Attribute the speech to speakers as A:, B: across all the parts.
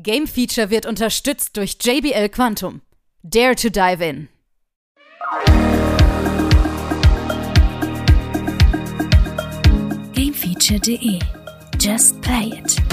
A: Game Feature wird unterstützt durch JBL Quantum. Dare to dive in.
B: Gamefeature.de Just play it.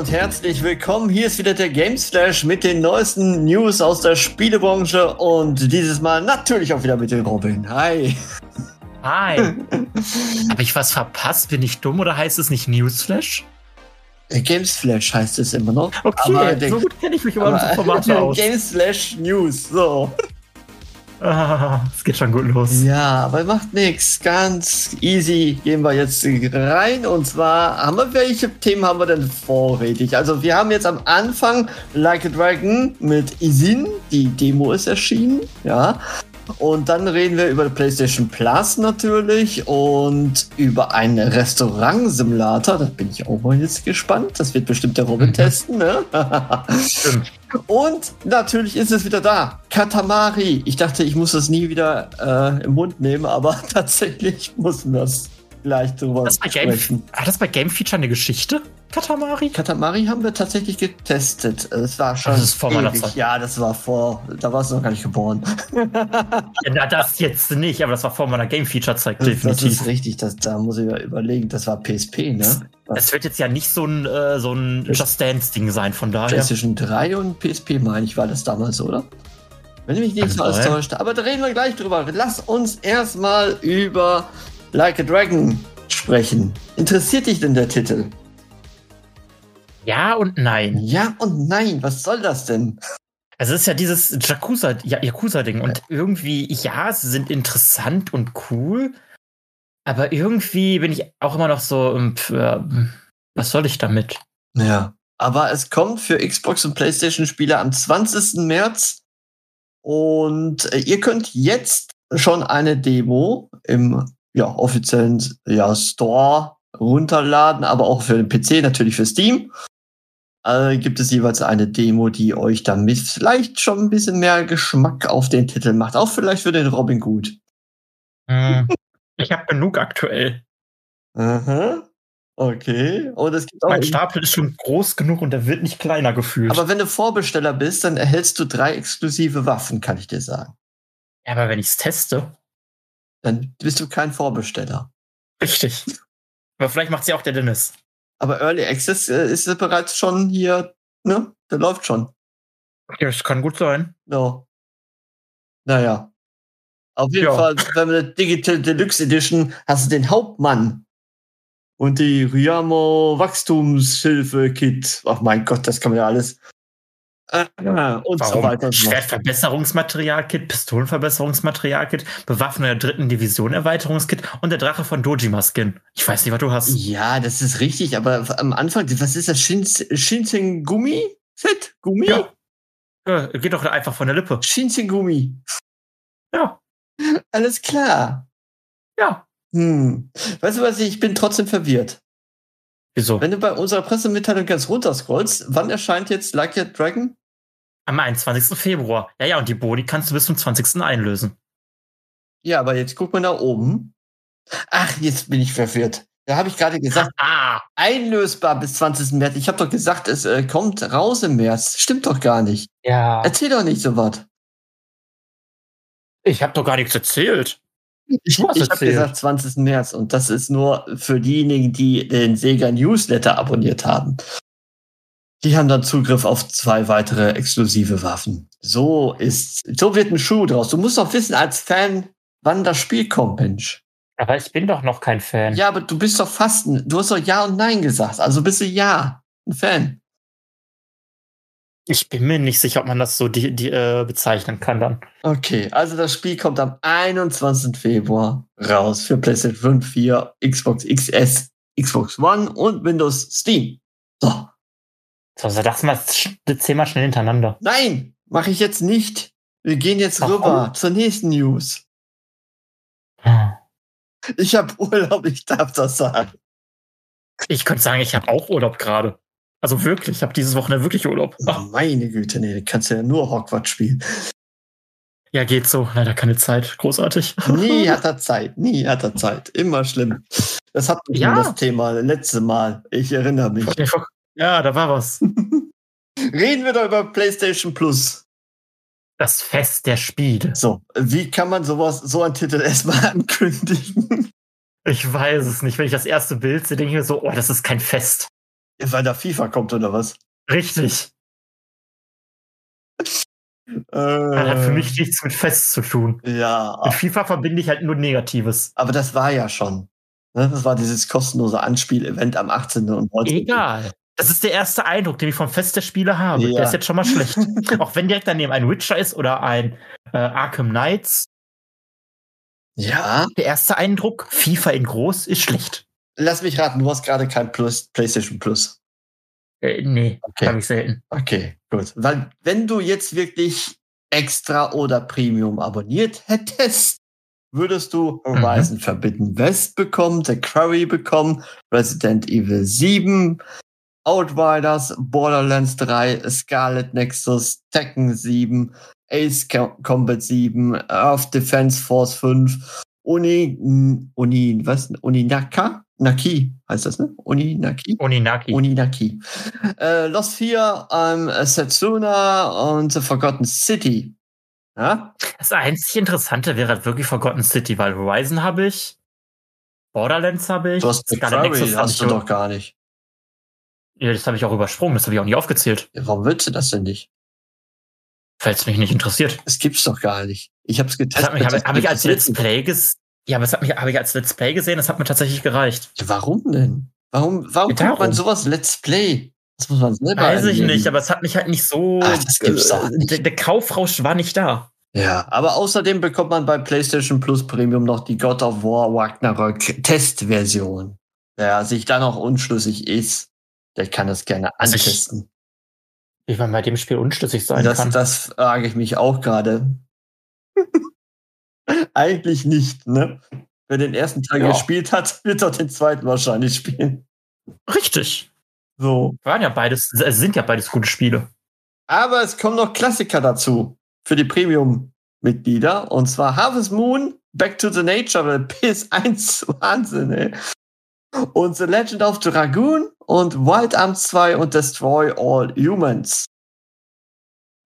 C: Und herzlich willkommen. Hier ist wieder der Games Flash mit den neuesten News aus der Spielebranche und dieses Mal natürlich auch wieder mit dem Robin. Hi.
D: Hi. Habe ich was verpasst? Bin ich dumm oder heißt es nicht Newsflash?
C: Der Games Flash heißt es immer noch.
D: Okay,
C: aber
D: so gut kenne ich mich über unsere
C: aber
D: Formate aus.
C: Games Flash News. So.
D: Ah, Es geht schon gut los.
C: Ja, aber macht nichts. Ganz easy gehen wir jetzt rein. Und zwar haben wir, welche Themen haben wir denn vorrätig? Also wir haben jetzt am Anfang Like a Dragon mit Isin. Die Demo ist erschienen. Ja. Und dann reden wir über die PlayStation Plus natürlich und über einen Restaurant-Simulator. Da bin ich auch mal jetzt gespannt. Das wird bestimmt der Robin
D: Mhm.
C: testen, ne?
D: Stimmt.
C: Und natürlich ist es wieder da. Katamari. Ich dachte, ich muss das nie wieder äh, im Mund nehmen, aber tatsächlich mussten wir gleich drüber
D: Das bei Game,
C: sprechen.
D: hat das bei Game Feature eine Geschichte? Katamari?
C: Katamari haben wir tatsächlich getestet. Es war schon.
D: Das ist vor meiner. Zeit.
C: Ja, das war vor. Da warst du noch gar nicht geboren.
D: Na, das jetzt nicht, aber das war vor meiner Game Feature Zeit
C: Das, das
D: definitiv.
C: ist richtig. Das, da muss ich ja überlegen. Das war PSP, ne?
D: Es wird jetzt ja nicht so ein, äh, so ein Just Dance-Ding sein, von daher.
C: PlayStation 3 und PSP, meine ich, war das damals, oder? Wenn ich mich nicht so alles täuscht. Aber da reden wir gleich drüber. Lass uns erstmal über Like a Dragon sprechen. Interessiert dich denn der Titel?
D: Ja und nein.
C: Ja und nein. Was soll das denn?
D: Also es ist ja dieses Yakuza, Yakuza-Ding. Und irgendwie, ja, sie sind interessant und cool. Aber irgendwie bin ich auch immer noch so, ähm, pf, äh, was soll ich damit?
C: Ja. Aber es kommt für Xbox und PlayStation-Spieler am 20. März. Und äh, ihr könnt jetzt schon eine Demo im ja, offiziellen ja, Store runterladen, aber auch für den PC, natürlich für Steam. Äh, gibt es jeweils eine Demo, die euch dann mit vielleicht schon ein bisschen mehr Geschmack auf den Titel macht. Auch vielleicht für den Robin gut.
D: Hm, ich habe genug aktuell.
C: Aha. Okay. Und es gibt auch.
D: Mein Stapel ist schon groß genug und der wird nicht kleiner gefühlt.
C: Aber wenn du Vorbesteller bist, dann erhältst du drei exklusive Waffen, kann ich dir sagen.
D: Ja, aber wenn ich es teste,
C: Dann bist du kein Vorbesteller.
D: richtig. Aber vielleicht macht sie auch der Dennis.
C: Aber Early Access äh, ist ja bereits schon hier, ne? Der läuft schon.
D: Ja, das kann gut sein.
C: No. Naja. Auf jeden
D: Ja.
C: Fall, wenn wir eine Digital Deluxe Edition hast du den Hauptmann und die Ryamo Wachstumshilfe Kit. Ach mein Gott, das kann man ja alles. Äh, und so
D: Warum?
C: weiter. so fort.
D: Schwertverbesserungsmaterial-Kit, Pistolenverbesserungsmaterial-Kit, Bewaffnung der dritten Division Erweiterungskit und der Drache von Dojima-Skin. Ich weiß nicht, was du hast.
C: Ja, das ist richtig, aber am Anfang, was ist das? Shins Shinsengumi? Set? Gummi?
D: Ja. Äh, geht doch einfach von der Lippe.
C: Shinsengumi.
D: Ja.
C: Alles klar.
D: Ja.
C: Hm. Weißt du was, ich bin trotzdem verwirrt.
D: Wieso?
C: Wenn du bei unserer Pressemitteilung ganz runterscrollst, wann erscheint jetzt Like a Dragon?
D: Am 21. Februar. Ja, ja, und die Boni kannst du bis zum 20. einlösen.
C: Ja, aber jetzt guck mal nach oben. Ach, jetzt bin ich verwirrt. Da habe ich gerade gesagt,
D: Ah,
C: einlösbar bis 20. März. Ich habe doch gesagt, es äh, kommt raus im März. Stimmt doch gar nicht.
D: ja.
C: Erzähl doch nicht so was.
D: Ich habe doch gar nichts erzählt.
C: Ich, ich habe gesagt 20. März und das ist nur für diejenigen, die den Sega Newsletter abonniert haben. Die haben dann Zugriff auf zwei weitere exklusive Waffen. So ist, so wird ein Schuh draus. Du musst doch wissen als Fan, wann das Spiel kommt, Mensch.
D: Aber ich bin doch noch kein Fan.
C: Ja, aber du bist doch fast, ein, du hast doch Ja und Nein gesagt. Also bist du Ja, ein Fan.
D: Ich bin mir nicht sicher, ob man das so die, die, äh, bezeichnen kann dann.
C: Okay, also das Spiel kommt am 21. Februar raus für PlayStation 5, 4, Xbox XS, Xbox One und Windows Steam. So.
D: So, so das mal zehnmal schnell hintereinander.
C: Nein, mache ich jetzt nicht. Wir gehen jetzt
D: Warum?
C: rüber zur nächsten News. Ich habe Urlaub, ich darf das sagen.
D: Ich könnte sagen, ich habe auch Urlaub gerade. Also wirklich, ich habe dieses Wochenende wirklich Urlaub.
C: Oh,
D: Ach,
C: meine Güte, nee, du kannst ja nur Hogwarts spielen.
D: ja, geht so. Leider keine Zeit. Großartig.
C: Nie hat er Zeit, nie hat er Zeit. Immer schlimm. Das hatten wir
D: Ja.
C: das Thema letzte Mal. Ich erinnere mich.
D: Ja, da war was.
C: Reden wir doch über PlayStation Plus.
D: Das Fest der Spiele.
C: So, wie kann man sowas, so einen Titel erstmal ankündigen?
D: Ich weiß es nicht. Wenn ich das erste Bild sehe, denke ich mir so, oh, das ist kein Fest.
C: Weil da FIFA kommt oder was?
D: Richtig.
C: Äh,
D: Das hat für mich nichts mit Fest zu tun.
C: Ja,
D: Mit FIFA verbinde ich halt nur Negatives.
C: aber das war ja schon. Ne? Das war dieses kostenlose Anspiel-Event am 18. und 19.
D: Egal. Das ist der erste Eindruck, den ich vom Fest der Spiele habe.
C: Ja.
D: Der ist jetzt schon mal schlecht. Auch wenn direkt daneben ein Witcher ist oder ein äh, Arkham Knights.
C: Ja,
D: Der erste Eindruck, FIFA in groß, ist schlecht.
C: lass mich raten, du hast gerade kein Plus, PlayStation Plus.
D: Äh, nee,
C: Okay.
D: habe ich selten.
C: Okay, gut. Weil wenn du jetzt wirklich extra oder Premium abonniert hättest, würdest du Horizon Forbidden West bekommen, The Quarry bekommen, Resident Evil 7, Outriders, Borderlands 3, Scarlet Nexus, Tekken 7, Ace Co- Combat 7, Earth Defense Force 5, Uni, Uni, was? Uninaka? Naki heißt das, ne? Uninaki?
D: Oninaki.
C: Uninaki. Äh, Lost 4, ähm, Setsuna und The Forgotten City. Ja?
D: Das einzig Interessante wäre halt wirklich Forgotten City, weil Horizon habe ich, Borderlands habe ich, Scarlet Nexus habe
C: hast du doch gar nicht.
D: Ja, das habe ich auch übersprungen, das habe ich auch nie aufgezählt,
C: Ja, warum willst du das denn nicht?
D: weil es mich nicht interessiert.
C: Das gibt's doch gar nicht. Ich hab's
D: Das
C: getestet.
D: habe,
C: das
D: habe ich als Let's. Play ges ja, aber das hat mich, habe ich als Let's Play gesehen, das hat mir tatsächlich gereicht.
C: Ja, warum denn? Warum, warum
D: Ja,
C: man sowas Let's Play? Das muss man selber
D: Weiß ich nicht, aber es hat mich halt nicht so.
C: Ach, das gibt's doch
D: äh,
C: nicht.
D: Der, der Kaufrausch war nicht da.
C: Ja, aber außerdem bekommt man bei PlayStation Plus Premium noch die God of War Ragnarok Testversion. Wer sich da noch unschlüssig ist, der kann das gerne
D: Also ich-
C: antesten.
D: Wie man bei dem Spiel unschlüssig sein
C: Das,
D: kann.
C: das frage ich mich auch gerade. Eigentlich nicht, ne? Wer den ersten Teil
D: Ja.
C: gespielt hat, wird doch den zweiten wahrscheinlich spielen.
D: Richtig.
C: So.
D: Waren ja beides, es sind ja beides gute Spiele.
C: Aber es kommen noch Klassiker dazu für die Premium-Mitglieder. Und zwar Harvest Moon, Back to the Nature, weil PS1 Wahnsinn, ey. Und The Legend of Dragoon und Wild Arms 2 und Destroy All Humans.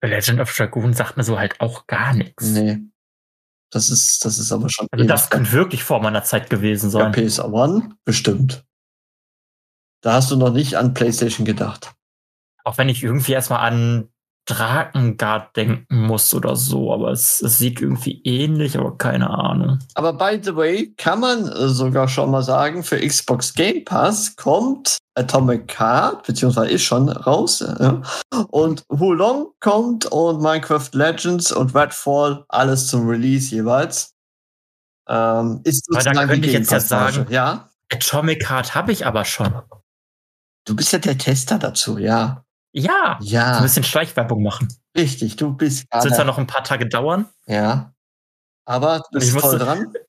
D: Legend of Dragoon sagt mir so halt auch gar nichts.
C: Nee. Das ist, das ist aber schon.
D: Also das könnte wirklich vor meiner Zeit gewesen
C: Ja,
D: sein.
C: PS1, bestimmt. Da hast du noch nicht an PlayStation gedacht.
D: Auch wenn ich irgendwie erstmal an Drakengard denken muss oder so, aber es, es sieht irgendwie ähnlich, aber keine Ahnung.
C: Aber by the way, kann man sogar schon mal sagen, für Xbox Game Pass kommt Atomic Heart, beziehungsweise ist schon raus. Ja. Und Hulong kommt und Minecraft Legends und Redfall, alles zum Release jeweils. Ähm, ist
D: Aber da könnte ich jetzt ja sagen-
C: Ja,
D: Atomic Heart habe ich aber schon.
C: du bist ja der Tester dazu, ja.
D: Ja. So
C: Ja,
D: ein bisschen Schleichwerbung machen.
C: richtig, du bist
D: Das wird zwar noch ein paar Tage dauern.
C: Ja. Aber du
D: Ich
C: bist voll dran.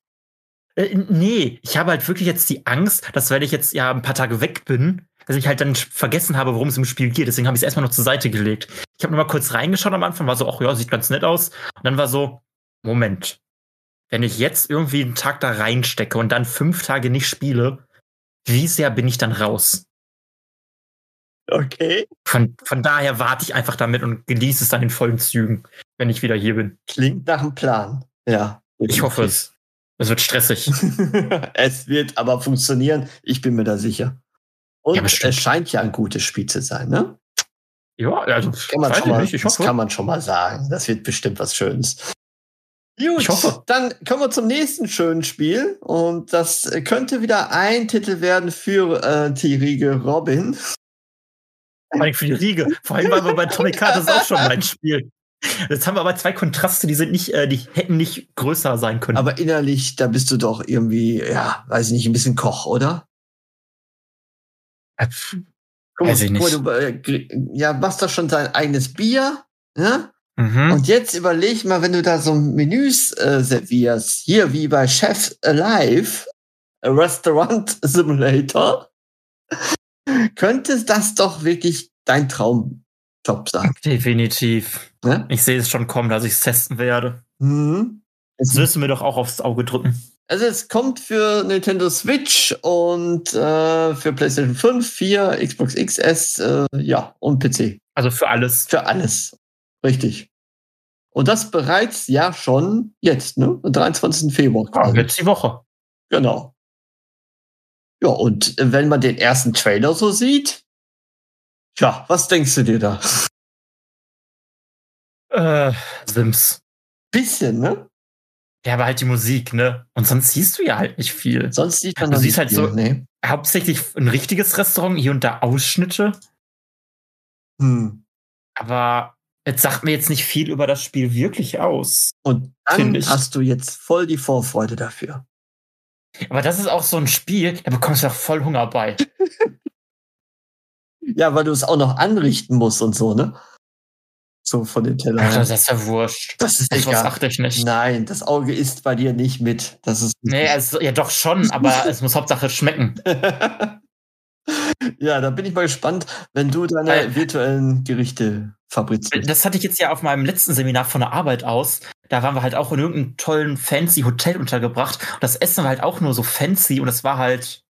D: Äh, nee, ich habe halt wirklich jetzt die Angst, dass weil ich jetzt ja ein paar Tage weg bin, dass ich halt dann vergessen habe, worum es im Spiel geht. Deswegen habe ich es erstmal noch zur Seite gelegt. Ich habe nur mal kurz reingeschaut am Anfang, war so, ach ja, sieht ganz nett aus. Und dann war so, Moment. Wenn ich jetzt irgendwie einen Tag da reinstecke und dann fünf Tage nicht spiele, wie sehr bin ich dann raus?
C: Okay.
D: Von, von daher warte ich einfach damit und genieße es dann in vollen Zügen, wenn ich wieder hier bin.
C: Klingt nach einem Plan. Ja.
D: Ich hoffe es. Es wird stressig.
C: es wird aber funktionieren. Ich bin mir da sicher. Und
D: Ja,
C: es scheint ja ein gutes Spiel zu sein, ne?
D: Ja, also
C: Kann man, schon mal,
D: nicht. Ich
C: das kann man schon mal sagen. Das wird bestimmt was Schönes. Gut,
D: Ich hoffe.
C: dann kommen wir zum nächsten schönen Spiel. Und das könnte wieder ein Titel werden für äh, die Riege Robin.
D: Vor allem für die Riege. Vor allem, weil wir bei Atomic Heart das ist auch schon mein Spiel. Jetzt haben wir aber zwei Kontraste, die sind nicht, äh, die hätten nicht größer sein können.
C: Aber innerlich, da bist du doch irgendwie, ja, weiß ich nicht, ein bisschen Koch, oder?
D: Äh,
C: Guck
D: Weiß ich
C: guck
D: nicht.
C: du, äh, ja, machst doch schon dein eigenes Bier, ne?
D: Mhm.
C: Und jetzt überleg mal, wenn du da so Menüs äh, servierst, hier wie bei Chef Alive, a Restaurant Simulator, könnte das doch wirklich dein Traumjob sein.
D: Definitiv.
C: Ne?
D: Ich sehe es schon kommen, dass ich es testen werde.
C: Mhm.
D: Das du mir doch auch aufs Auge drücken.
C: Also es kommt für Nintendo Switch und äh, für PlayStation 5, 4, Xbox XS, äh, ja, und PC.
D: Also für alles.
C: Für alles. Richtig. Und das bereits ja schon jetzt, ne? Am 23. Februar.
D: Ja, jetzt die Woche.
C: Genau. Ja, und äh, wenn man den ersten Trailer so sieht, tja, was denkst du dir da?
D: Äh, Sims.
C: Bisschen, ne?
D: Ja, aber halt die Musik, ne? Und sonst siehst du ja halt nicht viel.
C: Sonst sieht man
D: Du siehst halt so-
C: Nee.
D: Hauptsächlich ein richtiges Restaurant, hier und da Ausschnitte.
C: Hm.
D: Aber es sagt mir jetzt nicht viel über das Spiel wirklich aus.
C: Und dann hast du jetzt voll die Vorfreude dafür.
D: Aber das ist auch so ein Spiel, da bekommst du auch voll Hunger bei.
C: Ja, weil du es auch noch anrichten musst und so, ne? So von den
D: Ach,
C: Tellern.
D: das ist ja wurscht.
C: Das ist
D: Das
C: egal.
D: achte ich nicht.
C: Nein, das Auge ist bei dir nicht mit. Das ist.
D: Nee, also, ja doch schon, aber es muss Hauptsache schmecken.
C: ja, da bin ich mal gespannt, wenn du deine
D: Äh,
C: virtuellen Gerichte fabrizierst.
D: Das hatte ich jetzt ja auf meinem letzten Seminar von der Arbeit aus. Da waren wir halt auch in irgendeinem tollen, fancy Hotel untergebracht. Und das Essen war halt auch nur so fancy und es war halt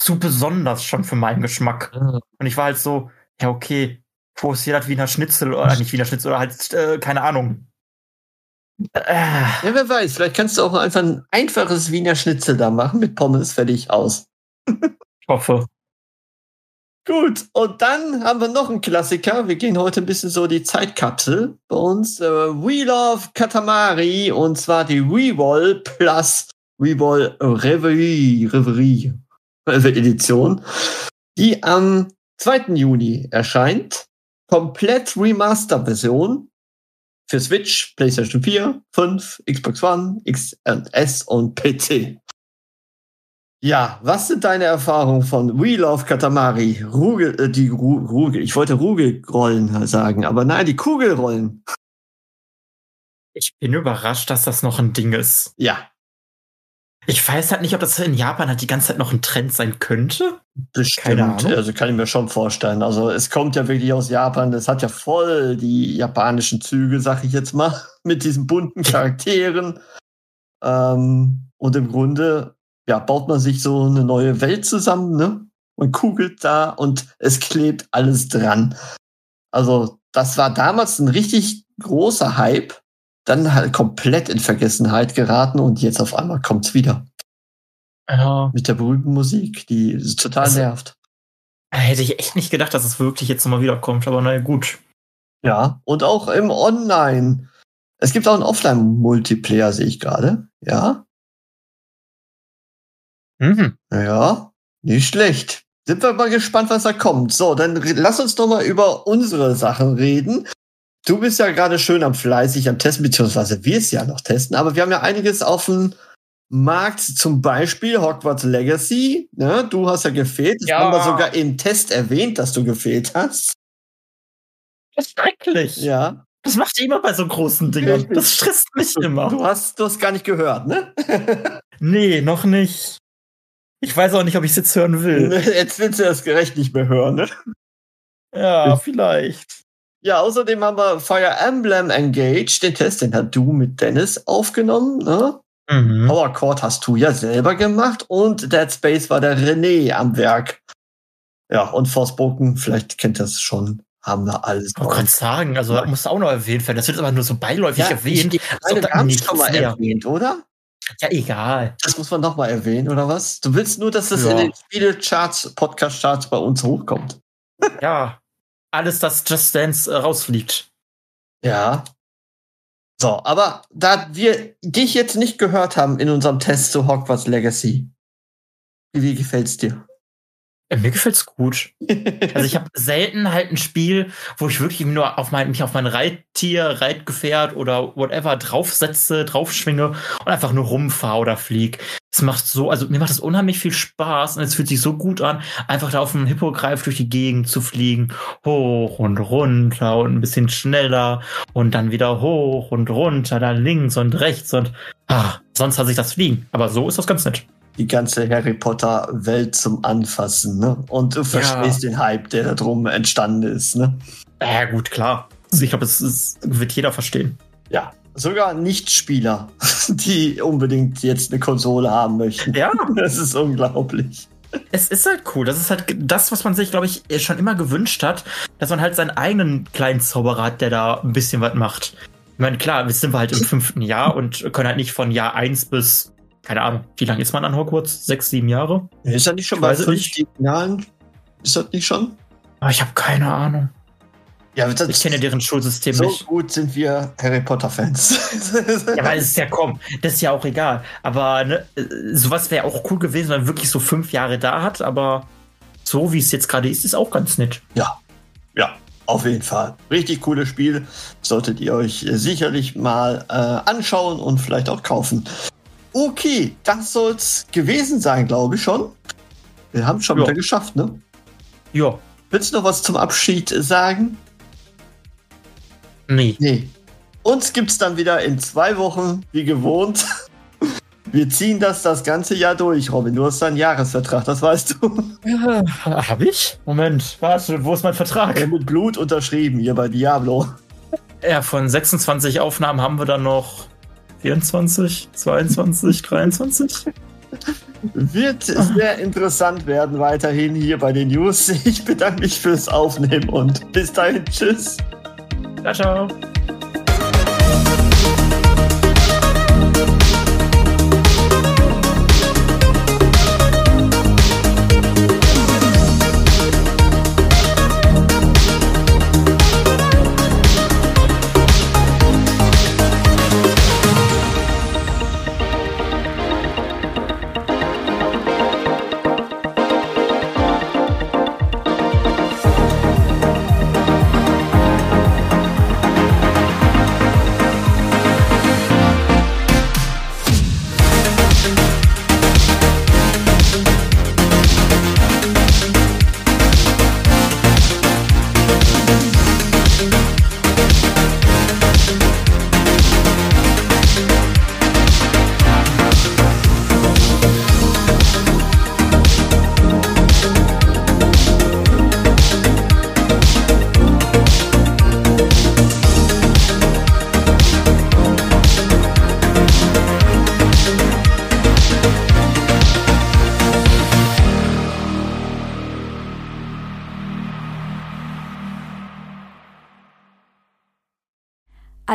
D: zu besonders schon für meinen Geschmack. Und ich war halt so, ja, okay, wo ist hier das Wiener Schnitzel oder nicht Wiener Schnitzel oder halt, äh, keine Ahnung. Äh,
C: Ja, wer weiß, vielleicht kannst du auch einfach ein einfaches Wiener Schnitzel da machen mit Pommes fertig aus.
D: ich hoffe.
C: Gut, und dann haben wir noch einen Klassiker. Wir gehen heute ein bisschen so die Zeitkapsel bei uns. Äh, Wheel of Katamari und zwar die Rewall Plus Rewall Reverie, Reverie Edition, die am 2. Juni erscheint. Komplett Remaster-Version für Switch, PlayStation 4, 5, Xbox One, XS und PC. Ja, was sind deine Erfahrungen von Wheel of Katamari? Rugel, äh, die Ru Rugel, ich wollte Rugelrollen sagen, aber nein, die Kugelrollen.
D: Ich bin überrascht, dass das noch ein Ding ist.
C: Ja,
D: Ich weiß halt nicht, ob das in Japan halt die ganze Zeit noch ein Trend sein könnte.
C: bestimmt.
D: Keine Ahnung.
C: Also kann ich mir schon vorstellen. Also es kommt ja wirklich aus Japan. Das hat ja voll die japanischen Züge, sag ich jetzt mal, mit diesen bunten Charakteren. Ähm, und im Grunde, ja, baut man sich so eine neue Welt zusammen, ne? Man kugelt da und es klebt alles dran. Also, das war damals ein richtig großer Hype. Dann halt komplett in Vergessenheit geraten und jetzt auf einmal kommt's wieder.
D: Ja.
C: Mit der berühmten Musik, die total
D: Also-
C: nervt.
D: Hätte ich echt nicht gedacht, dass es wirklich jetzt nochmal wiederkommt, aber naja, gut.
C: Ja, und auch im Online. Es gibt auch einen Offline-Multiplayer, sehe ich gerade. Ja,
D: Mhm.
C: ja, nicht schlecht. Sind wir mal gespannt, was da kommt. So, dann lass uns doch mal über unsere Sachen reden. Du bist ja gerade schön am fleißig am Testen, beziehungsweise wir es ja noch testen, aber wir haben ja einiges auf dem Markt, zum Beispiel Hogwarts Legacy. Ne? Du hast ja gefehlt. Das
D: Ja.
C: haben wir sogar im Test erwähnt, dass du gefehlt hast.
D: Das ist schrecklich.
C: Ja.
D: Das macht ihr immer bei so großen Dingern.
C: Richtig.
D: Das stresst mich immer.
C: Du hast, du hast gar nicht gehört, ne?
D: Nee, noch nicht. Ich weiß auch nicht, ob ich es jetzt hören will.
C: Jetzt willst du das gerecht nicht mehr hören, ne?
D: Ja, vielleicht.
C: Ja, außerdem haben wir Fire Emblem Engage, den Test, den hat du mit Dennis aufgenommen, ne?
D: Mhm.
C: Power Chord hast du ja selber gemacht und Dead Space war der René am Werk. Ja, und Forspoken, vielleicht kennt das schon, haben wir alles.
D: Ich wollte sagen, also das muss auch noch erwähnt werden. Das wird aber nur so beiläufig
C: Ja,
D: erwähnt.
C: ich-
D: als ob
C: Eine,
D: da
C: wir haben es schon mal erwähnt, oder?
D: Ja, egal.
C: Das muss man noch mal erwähnen, oder was? Du willst nur, dass das
D: Ja.
C: in den Spielecharts, Podcast-Charts bei uns hochkommt.
D: Ja. Alles, das Just Dance äh, rausfliegt.
C: Ja. So, aber da wir dich jetzt nicht gehört haben in unserem Test zu Hogwarts Legacy, wie gefällt's dir?
D: Äh, Mir gefällt's gut. Also ich habe selten halt ein Spiel, wo ich wirklich nur auf mein, mich auf mein Reittier, Reitgefährt oder whatever draufsetze, draufschwinge und einfach nur rumfahre oder flieg. Es macht so, also mir macht es unheimlich viel Spaß und es fühlt sich so gut an, einfach da auf dem Hippogreif durch die Gegend zu fliegen, hoch und runter und ein bisschen schneller und dann wieder hoch und runter, dann links und rechts und ah, sonst hasse ich das Fliegen. Aber so ist das ganz nett.
C: Die ganze Harry Potter Welt zum Anfassen, ne? Und du verstehst den Hype, der da drum entstanden ist, ne?
D: Ja, gut, klar. Also ich glaube, es, es wird jeder verstehen.
C: Ja. Sogar Nichtspieler, die unbedingt jetzt eine Konsole haben möchten.
D: Ja.
C: Das ist unglaublich.
D: Es ist halt cool. Das ist halt das, was man sich, glaube ich, schon immer gewünscht hat, dass man halt seinen eigenen kleinen Zauberer hat, der da ein bisschen was macht. Ich meine, klar, jetzt sind wir halt im fünften Jahr und können halt nicht von Jahr eins bis, keine Ahnung, wie lange ist man an Hogwarts? Sechs, sieben Jahre?
C: Ist das nicht schon
D: Ich
C: bei fünf. Finalen? Ist das nicht schon?
D: Aber ich habe keine Ahnung.
C: Ja,
D: Ich kenne deren Schulsystem
C: so
D: nicht.
C: gut sind wir Harry Potter-Fans.
D: Ja, aber es ist ja komm, das ist ja auch egal. Aber ne, äh, sowas wäre auch cool gewesen, wenn man wirklich so fünf Jahre da hat, aber so wie es jetzt gerade ist, ist auch ganz nett.
C: Ja, ja, auf jeden Fall. Richtig cooles Spiel. Solltet ihr euch äh, sicherlich mal äh, anschauen und vielleicht auch kaufen. Okay, das soll's gewesen sein, glaube ich schon. Wir haben schon
D: Ja.
C: wieder geschafft, ne?
D: Ja,
C: Willst du noch was zum Abschied sagen?
D: nee.
C: Nee. Uns gibt's dann wieder in zwei Wochen, wie gewohnt. Wir ziehen das das ganze Jahr durch, Robin. Du hast deinen Jahresvertrag, das weißt du.
D: Ja, hab ich? Moment, warte, wo ist mein Vertrag?
C: Mit Blut unterschrieben hier bei Diablo.
D: Ja, von 26 Aufnahmen haben wir dann noch 24, 22, 23.
C: Wird sehr interessant werden weiterhin hier bei den News. Ich bedanke mich fürs Aufnehmen und bis dahin. Tschüss.
D: Ciao, ciao.